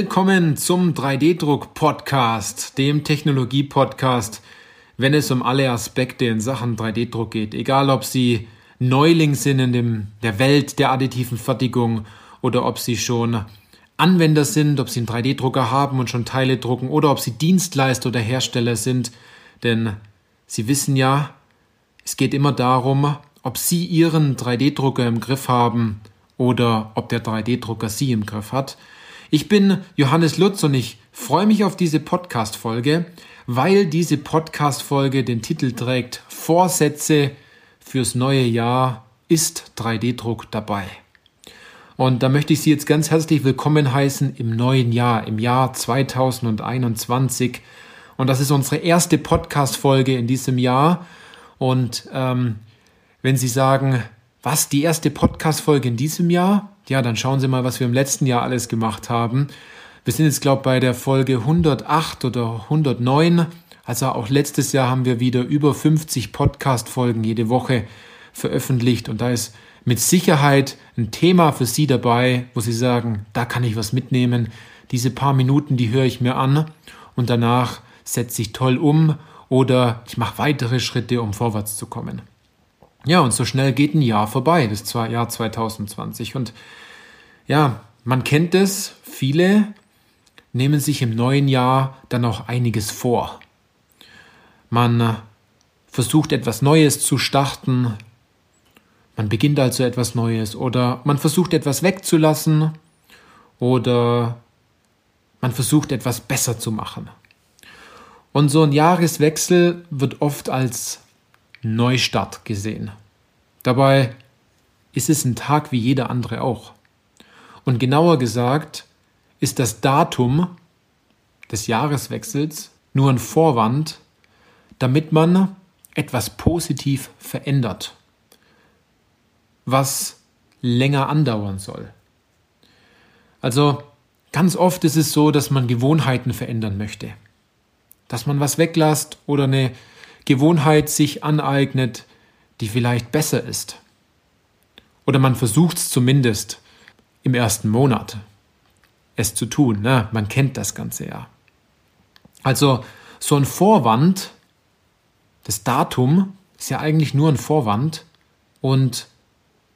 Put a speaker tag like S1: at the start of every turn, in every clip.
S1: Willkommen zum 3D-Druck-Podcast, dem Technologie-Podcast, wenn es um alle Aspekte in Sachen 3D-Druck geht. Egal, ob Sie Neuling sind in dem, der Welt der additiven Fertigung oder ob Sie schon Anwender sind, ob Sie einen 3D-Drucker haben und schon Teile drucken oder ob Sie Dienstleister oder Hersteller sind. Denn Sie wissen ja, es geht immer darum, ob Sie Ihren 3D-Drucker im Griff haben oder ob der 3D-Drucker Sie im Griff hat. Ich bin Johannes Lutz und ich freue mich auf diese Podcast-Folge, weil diese Podcast-Folge den Titel trägt Vorsätze fürs neue Jahr ist 3D-Druck dabei. Und da möchte ich Sie jetzt ganz herzlich willkommen heißen im neuen Jahr, im Jahr 2021. Und das ist unsere erste Podcast-Folge in diesem Jahr. Und ähm, wenn Sie sagen, was, die erste Podcast-Folge in diesem Jahr? Ja, dann schauen Sie mal, was wir im letzten Jahr alles gemacht haben. Wir sind jetzt, glaube ich, bei der Folge 108 oder 109. Also auch letztes Jahr haben wir wieder über 50 Podcast-Folgen jede Woche veröffentlicht. Und da ist mit Sicherheit ein Thema für Sie dabei, wo Sie sagen, da kann ich was mitnehmen. Diese paar Minuten, die höre ich mir an und danach setze ich toll um oder ich mache weitere Schritte, um vorwärts zu kommen. Ja, und so schnell geht ein Jahr vorbei, das Jahr 2020. Und ja, man kennt es, viele nehmen sich im neuen Jahr dann auch einiges vor. Man äh, versucht etwas Neues zu starten, man beginnt also etwas Neues oder man versucht etwas wegzulassen oder man versucht etwas besser zu machen. Und so ein Jahreswechsel wird oft als Neustart gesehen. Dabei ist es ein Tag wie jeder andere auch. Und genauer gesagt ist das Datum des Jahreswechsels nur ein Vorwand, damit man etwas positiv verändert, was länger andauern soll. Also ganz oft ist es so, dass man Gewohnheiten verändern möchte, dass man was weglässt oder eine Gewohnheit sich aneignet, die vielleicht besser ist. Oder man versucht es zumindest im ersten Monat, es zu tun. Ne? Man kennt das Ganze ja. Also so ein Vorwand, das Datum ist ja eigentlich nur ein Vorwand und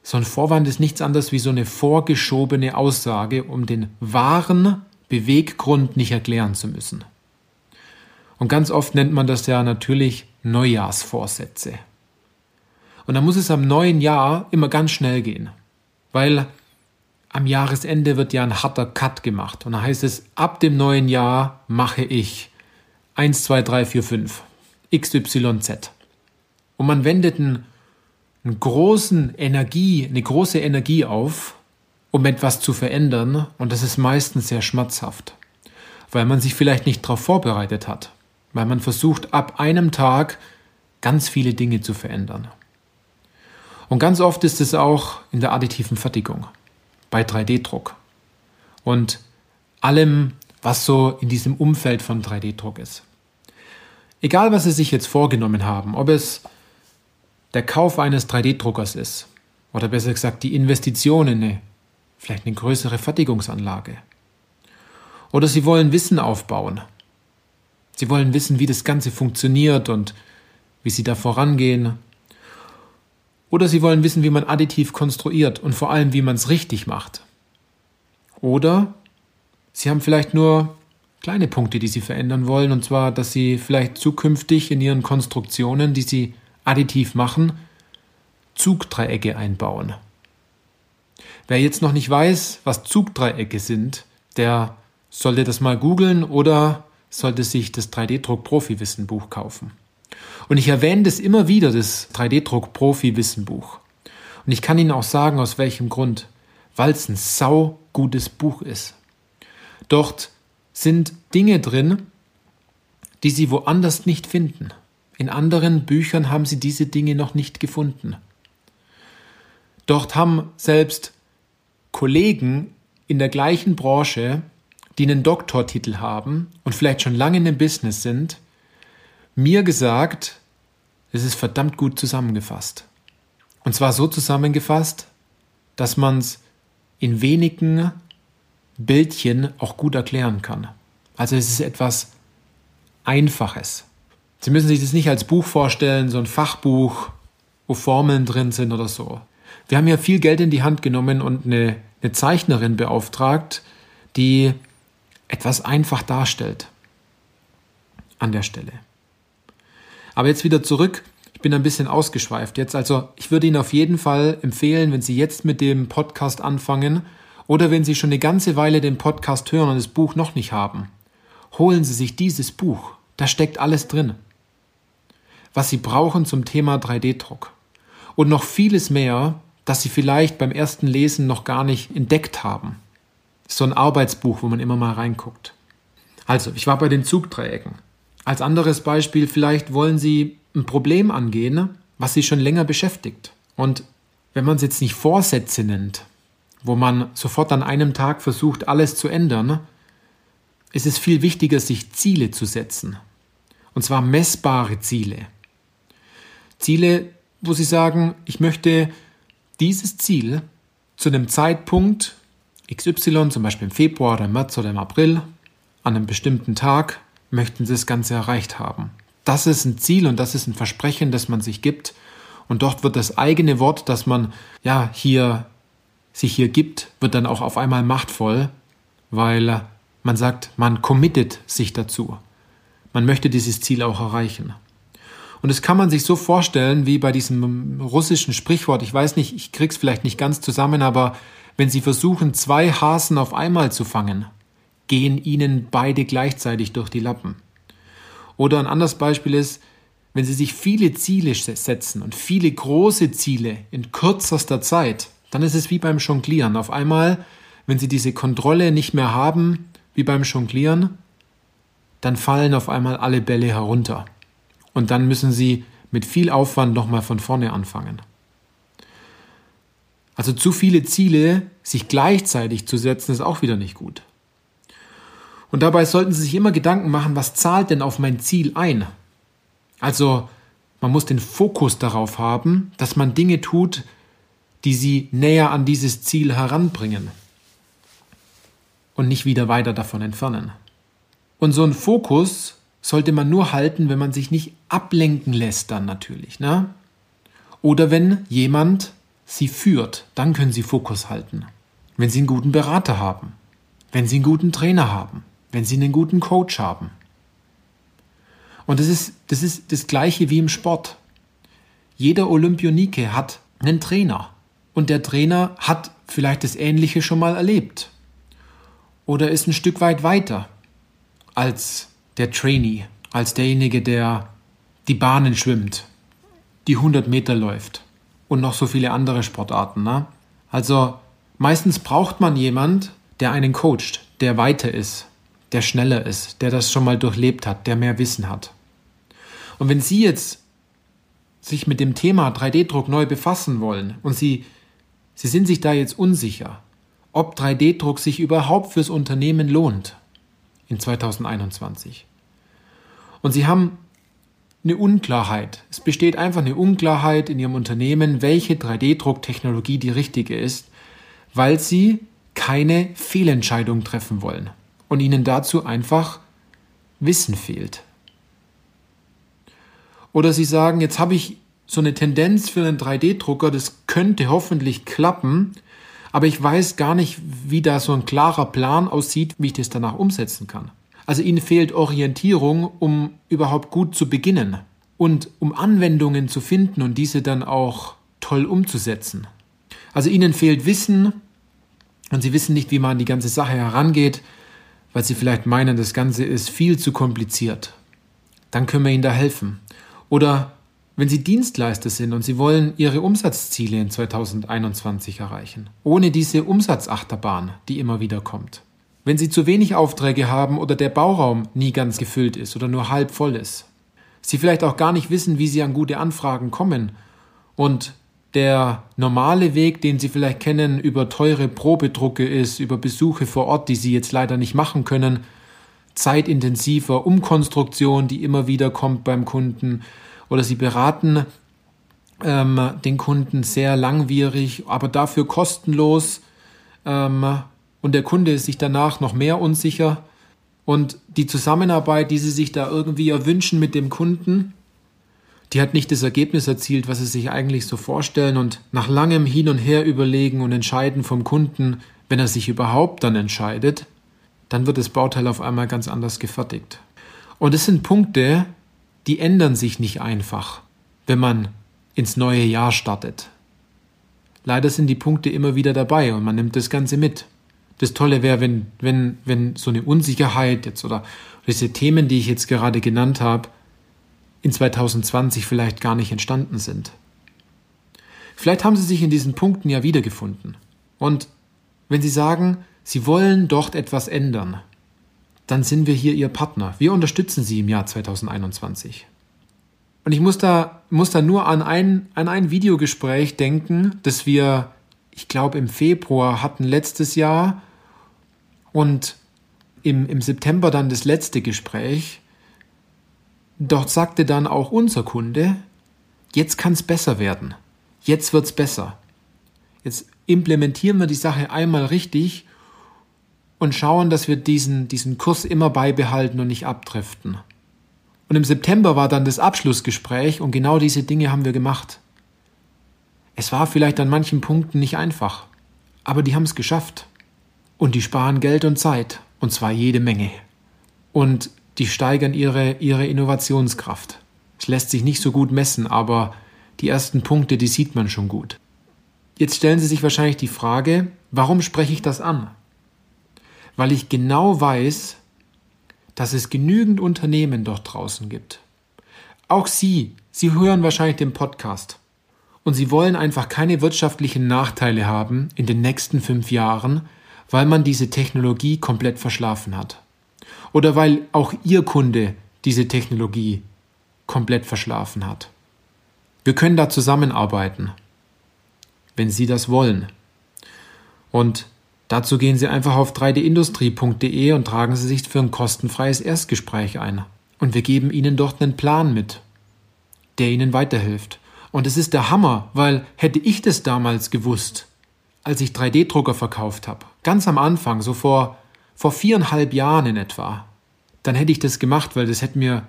S1: so ein Vorwand ist nichts anderes wie so eine vorgeschobene Aussage, um den wahren Beweggrund nicht erklären zu müssen. Und ganz oft nennt man das ja natürlich Neujahrsvorsätze. Und dann muss es am neuen Jahr immer ganz schnell gehen, weil am Jahresende wird ja ein harter Cut gemacht. Und da heißt es, ab dem neuen Jahr mache ich 1, 2, 3, 4, 5, XYZ. Und man wendet einen, einen großen Energie, eine große Energie auf, um etwas zu verändern. Und das ist meistens sehr schmerzhaft, weil man sich vielleicht nicht darauf vorbereitet hat weil man versucht, ab einem Tag ganz viele Dinge zu verändern. Und ganz oft ist es auch in der additiven Fertigung, bei 3D-Druck und allem, was so in diesem Umfeld von 3D-Druck ist. Egal, was Sie sich jetzt vorgenommen haben, ob es der Kauf eines 3D-Druckers ist oder besser gesagt die Investition in eine, vielleicht eine größere Fertigungsanlage oder Sie wollen Wissen aufbauen Sie wollen wissen, wie das Ganze funktioniert und wie Sie da vorangehen. Oder Sie wollen wissen, wie man additiv konstruiert und vor allem, wie man es richtig macht. Oder Sie haben vielleicht nur kleine Punkte, die Sie verändern wollen, und zwar, dass Sie vielleicht zukünftig in Ihren Konstruktionen, die Sie additiv machen, Zugdreiecke einbauen. Wer jetzt noch nicht weiß, was Zugdreiecke sind, der sollte das mal googeln oder sollte sich das 3D-Druck-Profi-Wissen-Buch kaufen. Und ich erwähne das immer wieder, das 3D-Druck-Profi-Wissen-Buch. Und ich kann Ihnen auch sagen, aus welchem Grund. Weil es ein sau gutes Buch ist. Dort sind Dinge drin, die Sie woanders nicht finden. In anderen Büchern haben Sie diese Dinge noch nicht gefunden. Dort haben selbst Kollegen in der gleichen Branche die einen Doktortitel haben und vielleicht schon lange in dem Business sind, mir gesagt, es ist verdammt gut zusammengefasst. Und zwar so zusammengefasst, dass man es in wenigen Bildchen auch gut erklären kann. Also es ist etwas Einfaches. Sie müssen sich das nicht als Buch vorstellen, so ein Fachbuch, wo Formeln drin sind oder so. Wir haben ja viel Geld in die Hand genommen und eine, eine Zeichnerin beauftragt, die etwas einfach darstellt. An der Stelle. Aber jetzt wieder zurück. Ich bin ein bisschen ausgeschweift jetzt. Also ich würde Ihnen auf jeden Fall empfehlen, wenn Sie jetzt mit dem Podcast anfangen oder wenn Sie schon eine ganze Weile den Podcast hören und das Buch noch nicht haben, holen Sie sich dieses Buch. Da steckt alles drin. Was Sie brauchen zum Thema 3D-Druck. Und noch vieles mehr, das Sie vielleicht beim ersten Lesen noch gar nicht entdeckt haben. So ein Arbeitsbuch, wo man immer mal reinguckt. Also, ich war bei den Zugdreiecken. Als anderes Beispiel, vielleicht wollen Sie ein Problem angehen, was Sie schon länger beschäftigt. Und wenn man es jetzt nicht Vorsätze nennt, wo man sofort an einem Tag versucht, alles zu ändern, ist es viel wichtiger, sich Ziele zu setzen. Und zwar messbare Ziele. Ziele, wo Sie sagen, ich möchte dieses Ziel zu einem Zeitpunkt XY, zum Beispiel im Februar oder im März oder im April, an einem bestimmten Tag, möchten Sie das Ganze erreicht haben. Das ist ein Ziel und das ist ein Versprechen, das man sich gibt. Und dort wird das eigene Wort, das man ja hier sich hier gibt, wird dann auch auf einmal machtvoll, weil man sagt, man committet sich dazu. Man möchte dieses Ziel auch erreichen. Und das kann man sich so vorstellen wie bei diesem russischen Sprichwort. Ich weiß nicht, ich krieg's vielleicht nicht ganz zusammen, aber wenn Sie versuchen, zwei Hasen auf einmal zu fangen, gehen Ihnen beide gleichzeitig durch die Lappen. Oder ein anderes Beispiel ist, wenn Sie sich viele Ziele setzen und viele große Ziele in kürzester Zeit, dann ist es wie beim Jonglieren. Auf einmal, wenn Sie diese Kontrolle nicht mehr haben, wie beim Jonglieren, dann fallen auf einmal alle Bälle herunter. Und dann müssen Sie mit viel Aufwand nochmal von vorne anfangen. Also zu viele Ziele sich gleichzeitig zu setzen, ist auch wieder nicht gut. Und dabei sollten Sie sich immer Gedanken machen, was zahlt denn auf mein Ziel ein? Also man muss den Fokus darauf haben, dass man Dinge tut, die sie näher an dieses Ziel heranbringen und nicht wieder weiter davon entfernen. Und so einen Fokus sollte man nur halten, wenn man sich nicht ablenken lässt, dann natürlich. Ne? Oder wenn jemand sie führt, dann können sie Fokus halten. Wenn sie einen guten Berater haben, wenn sie einen guten Trainer haben, wenn sie einen guten Coach haben. Und das ist das, ist das gleiche wie im Sport. Jeder Olympionike hat einen Trainer und der Trainer hat vielleicht das Ähnliche schon mal erlebt oder ist ein Stück weit weiter als der Trainee, als derjenige, der die Bahnen schwimmt, die 100 Meter läuft und noch so viele andere Sportarten. Ne? Also meistens braucht man jemand, der einen coacht, der weiter ist, der schneller ist, der das schon mal durchlebt hat, der mehr Wissen hat. Und wenn Sie jetzt sich mit dem Thema 3D-Druck neu befassen wollen und Sie Sie sind sich da jetzt unsicher, ob 3D-Druck sich überhaupt fürs Unternehmen lohnt in 2021. Und Sie haben eine Unklarheit. Es besteht einfach eine Unklarheit in Ihrem Unternehmen, welche 3D-Drucktechnologie die richtige ist, weil Sie keine Fehlentscheidung treffen wollen und Ihnen dazu einfach Wissen fehlt. Oder Sie sagen, jetzt habe ich so eine Tendenz für einen 3D-Drucker, das könnte hoffentlich klappen, aber ich weiß gar nicht, wie da so ein klarer Plan aussieht, wie ich das danach umsetzen kann. Also ihnen fehlt Orientierung, um überhaupt gut zu beginnen und um Anwendungen zu finden und diese dann auch toll umzusetzen. Also ihnen fehlt Wissen und sie wissen nicht, wie man an die ganze Sache herangeht, weil sie vielleicht meinen, das Ganze ist viel zu kompliziert. Dann können wir ihnen da helfen. Oder wenn Sie Dienstleister sind und Sie wollen Ihre Umsatzziele in 2021 erreichen, ohne diese Umsatzachterbahn, die immer wieder kommt. Wenn Sie zu wenig Aufträge haben oder der Bauraum nie ganz gefüllt ist oder nur halb voll ist. Sie vielleicht auch gar nicht wissen, wie Sie an gute Anfragen kommen und der normale Weg, den Sie vielleicht kennen, über teure Probedrucke ist, über Besuche vor Ort, die Sie jetzt leider nicht machen können, zeitintensiver Umkonstruktion, die immer wieder kommt beim Kunden, oder sie beraten ähm, den Kunden sehr langwierig, aber dafür kostenlos. Ähm, und der Kunde ist sich danach noch mehr unsicher und die Zusammenarbeit, die sie sich da irgendwie erwünschen mit dem Kunden, die hat nicht das Ergebnis erzielt, was sie sich eigentlich so vorstellen und nach langem Hin und Her überlegen und entscheiden vom Kunden, wenn er sich überhaupt dann entscheidet, dann wird das Bauteil auf einmal ganz anders gefertigt. Und es sind Punkte, die ändern sich nicht einfach, wenn man ins neue Jahr startet. Leider sind die Punkte immer wieder dabei und man nimmt das Ganze mit. Das Tolle wäre, wenn, wenn, wenn so eine Unsicherheit jetzt oder diese Themen, die ich jetzt gerade genannt habe, in 2020 vielleicht gar nicht entstanden sind. Vielleicht haben Sie sich in diesen Punkten ja wiedergefunden. Und wenn Sie sagen, Sie wollen dort etwas ändern, dann sind wir hier Ihr Partner. Wir unterstützen Sie im Jahr 2021. Und ich muss da, muss da nur an ein, an ein Videogespräch denken, das wir, ich glaube, im Februar hatten letztes Jahr und im, im September dann das letzte Gespräch. Dort sagte dann auch unser Kunde, jetzt kann es besser werden. Jetzt wird es besser. Jetzt implementieren wir die Sache einmal richtig und schauen, dass wir diesen, diesen Kurs immer beibehalten und nicht abdriften. Und im September war dann das Abschlussgespräch und genau diese Dinge haben wir gemacht. Es war vielleicht an manchen Punkten nicht einfach, aber die haben es geschafft. Und die sparen Geld und Zeit, und zwar jede Menge. Und die steigern ihre, ihre Innovationskraft. Es lässt sich nicht so gut messen, aber die ersten Punkte, die sieht man schon gut. Jetzt stellen Sie sich wahrscheinlich die Frage, warum spreche ich das an? Weil ich genau weiß, dass es genügend Unternehmen dort draußen gibt. Auch Sie, Sie hören wahrscheinlich den Podcast und Sie wollen einfach keine wirtschaftlichen Nachteile haben in den nächsten fünf Jahren, weil man diese Technologie komplett verschlafen hat. Oder weil auch Ihr Kunde diese Technologie komplett verschlafen hat. Wir können da zusammenarbeiten, wenn Sie das wollen. Und dazu gehen Sie einfach auf 3dindustrie.de und tragen Sie sich für ein kostenfreies Erstgespräch ein. Und wir geben Ihnen dort einen Plan mit, der Ihnen weiterhilft. Und es ist der Hammer, weil hätte ich das damals gewusst, als ich 3D-Drucker verkauft habe, ganz am Anfang, so vor, vor viereinhalb Jahren in etwa, dann hätte ich das gemacht, weil das hätte mir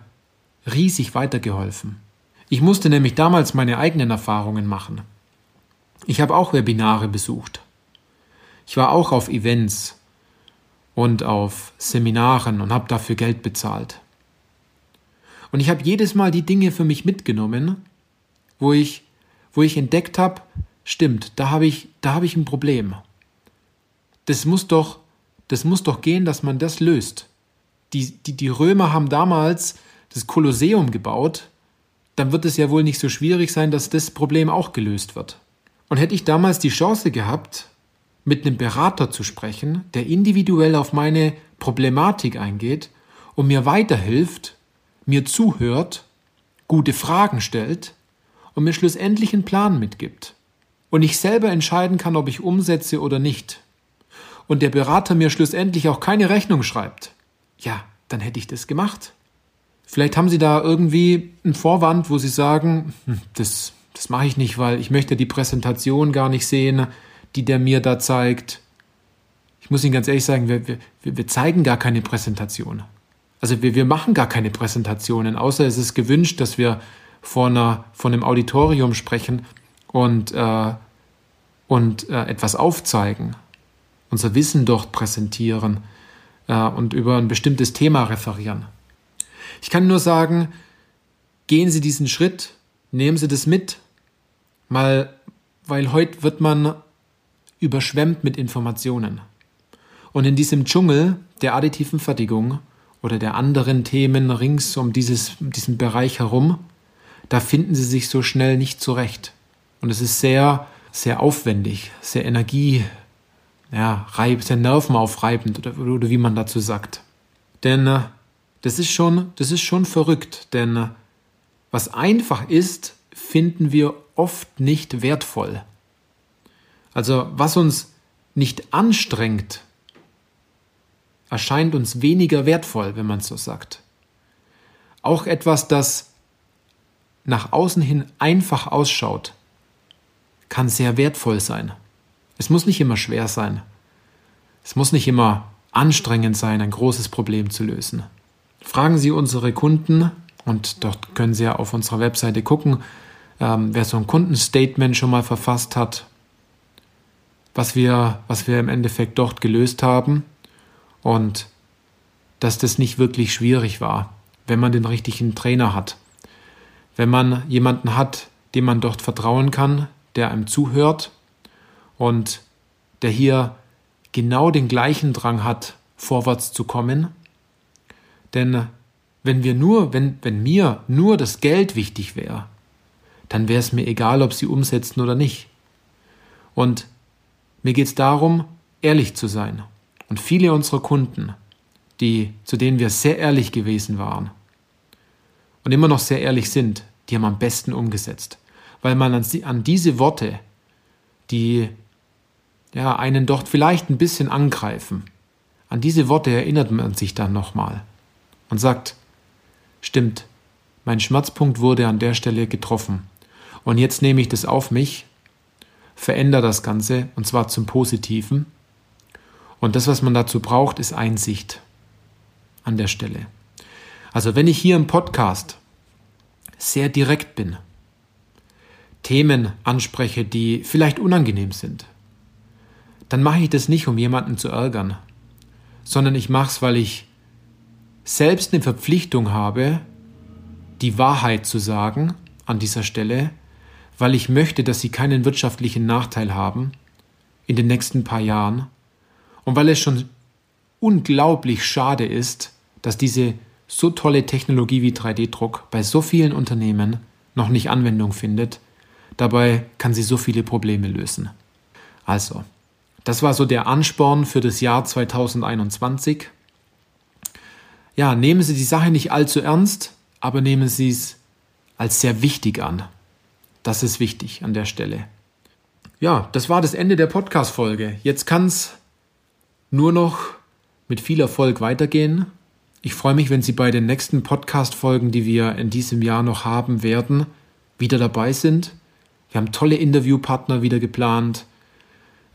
S1: riesig weitergeholfen. Ich musste nämlich damals meine eigenen Erfahrungen machen. Ich habe auch Webinare besucht. Ich war auch auf Events und auf Seminaren und habe dafür Geld bezahlt. Und ich habe jedes Mal die Dinge für mich mitgenommen, wo ich, wo ich entdeckt habe, stimmt, da habe ich, da habe ich ein Problem. Das muss doch, das muss doch gehen, dass man das löst. Die, die, die Römer haben damals das Kolosseum gebaut, dann wird es ja wohl nicht so schwierig sein, dass das Problem auch gelöst wird. Und hätte ich damals die Chance gehabt, mit einem Berater zu sprechen, der individuell auf meine Problematik eingeht und mir weiterhilft, mir zuhört, gute Fragen stellt und mir schlussendlich einen Plan mitgibt, und ich selber entscheiden kann, ob ich umsetze oder nicht, und der Berater mir schlussendlich auch keine Rechnung schreibt, ja, dann hätte ich das gemacht. Vielleicht haben Sie da irgendwie einen Vorwand, wo Sie sagen, hm, das, das mache ich nicht, weil ich möchte die Präsentation gar nicht sehen, die der mir da zeigt. Ich muss Ihnen ganz ehrlich sagen, wir, wir, wir zeigen gar keine Präsentation. Also wir, wir machen gar keine Präsentationen, außer es ist gewünscht, dass wir vor, einer, vor einem Auditorium sprechen und äh, und äh, etwas aufzeigen, unser Wissen dort präsentieren äh, und über ein bestimmtes Thema referieren. Ich kann nur sagen, gehen Sie diesen Schritt, nehmen Sie das mit, mal, weil heute wird man überschwemmt mit Informationen. Und in diesem Dschungel der additiven Fertigung oder der anderen Themen rings um dieses, diesen Bereich herum, da finden Sie sich so schnell nicht zurecht. Und es ist sehr sehr aufwendig, sehr Energie, ja, reib, sehr nervenaufreibend oder, oder wie man dazu sagt. Denn äh, das ist schon, das ist schon verrückt, denn äh, was einfach ist, finden wir oft nicht wertvoll. Also was uns nicht anstrengt, erscheint uns weniger wertvoll, wenn man es so sagt. Auch etwas, das nach außen hin einfach ausschaut, kann sehr wertvoll sein. Es muss nicht immer schwer sein. Es muss nicht immer anstrengend sein, ein großes Problem zu lösen. Fragen Sie unsere Kunden, und dort können Sie ja auf unserer Webseite gucken, ähm, wer so ein Kundenstatement schon mal verfasst hat, was wir, was wir im Endeffekt dort gelöst haben und dass das nicht wirklich schwierig war, wenn man den richtigen Trainer hat. Wenn man jemanden hat, dem man dort vertrauen kann, der einem zuhört und der hier genau den gleichen Drang hat, vorwärts zu kommen. Denn wenn wir nur, wenn, wenn mir nur das Geld wichtig wäre, dann wäre es mir egal, ob sie umsetzen oder nicht. Und mir geht es darum, ehrlich zu sein. Und viele unserer Kunden, die, zu denen wir sehr ehrlich gewesen waren und immer noch sehr ehrlich sind, die haben am besten umgesetzt. Weil man an, diese Worte, die ja, einen dort vielleicht ein bisschen angreifen, an diese Worte erinnert man sich dann nochmal und sagt, stimmt, mein Schmerzpunkt wurde an der Stelle getroffen. Und jetzt nehme ich das auf mich, verändere das Ganze und zwar zum Positiven. Und das, was man dazu braucht, ist Einsicht an der Stelle. Also wenn ich hier im Podcast sehr direkt bin, Themen anspreche, die vielleicht unangenehm sind, dann mache ich das nicht, um jemanden zu ärgern, sondern ich mache es, weil ich selbst eine Verpflichtung habe, die Wahrheit zu sagen an dieser Stelle, weil ich möchte, dass sie keinen wirtschaftlichen Nachteil haben in den nächsten paar Jahren und weil es schon unglaublich schade ist, dass diese so tolle Technologie wie 3D-Druck bei so vielen Unternehmen noch nicht Anwendung findet. Dabei kann sie so viele Probleme lösen. Also, das war so der Ansporn für das Jahr 2021. Ja, nehmen Sie die Sache nicht allzu ernst, aber nehmen Sie es als sehr wichtig an. Das ist wichtig an der Stelle. Ja, das war das Ende der Podcast-Folge. Jetzt kann es nur noch mit viel Erfolg weitergehen. Ich freue mich, wenn Sie bei den nächsten Podcast-Folgen, die wir in diesem Jahr noch haben werden, wieder dabei sind. Wir haben tolle Interviewpartner wieder geplant.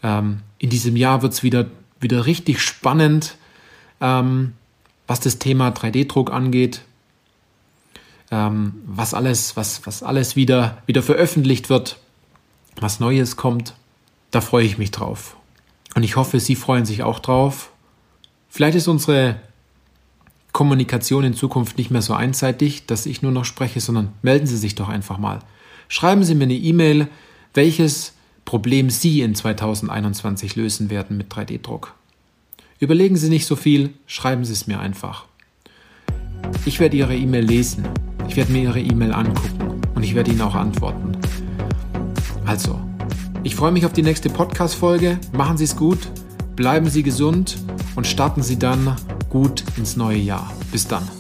S1: Ähm, in diesem Jahr wird es wieder, wieder richtig spannend, ähm, was das Thema 3D-Druck angeht, ähm, was alles, was, was alles wieder, wieder veröffentlicht wird, was Neues kommt. Da freue ich mich drauf. Und ich hoffe, Sie freuen sich auch drauf. Vielleicht ist unsere Kommunikation in Zukunft nicht mehr so einseitig, dass ich nur noch spreche, sondern melden Sie sich doch einfach mal. Schreiben Sie mir eine E-Mail, welches Problem Sie in 2021 lösen werden mit 3D-Druck. Überlegen Sie nicht so viel, schreiben Sie es mir einfach. Ich werde Ihre E-Mail lesen, ich werde mir Ihre E-Mail angucken und ich werde Ihnen auch antworten. Also, ich freue mich auf die nächste Podcast-Folge. Machen Sie es gut, bleiben Sie gesund und starten Sie dann gut ins neue Jahr. Bis dann.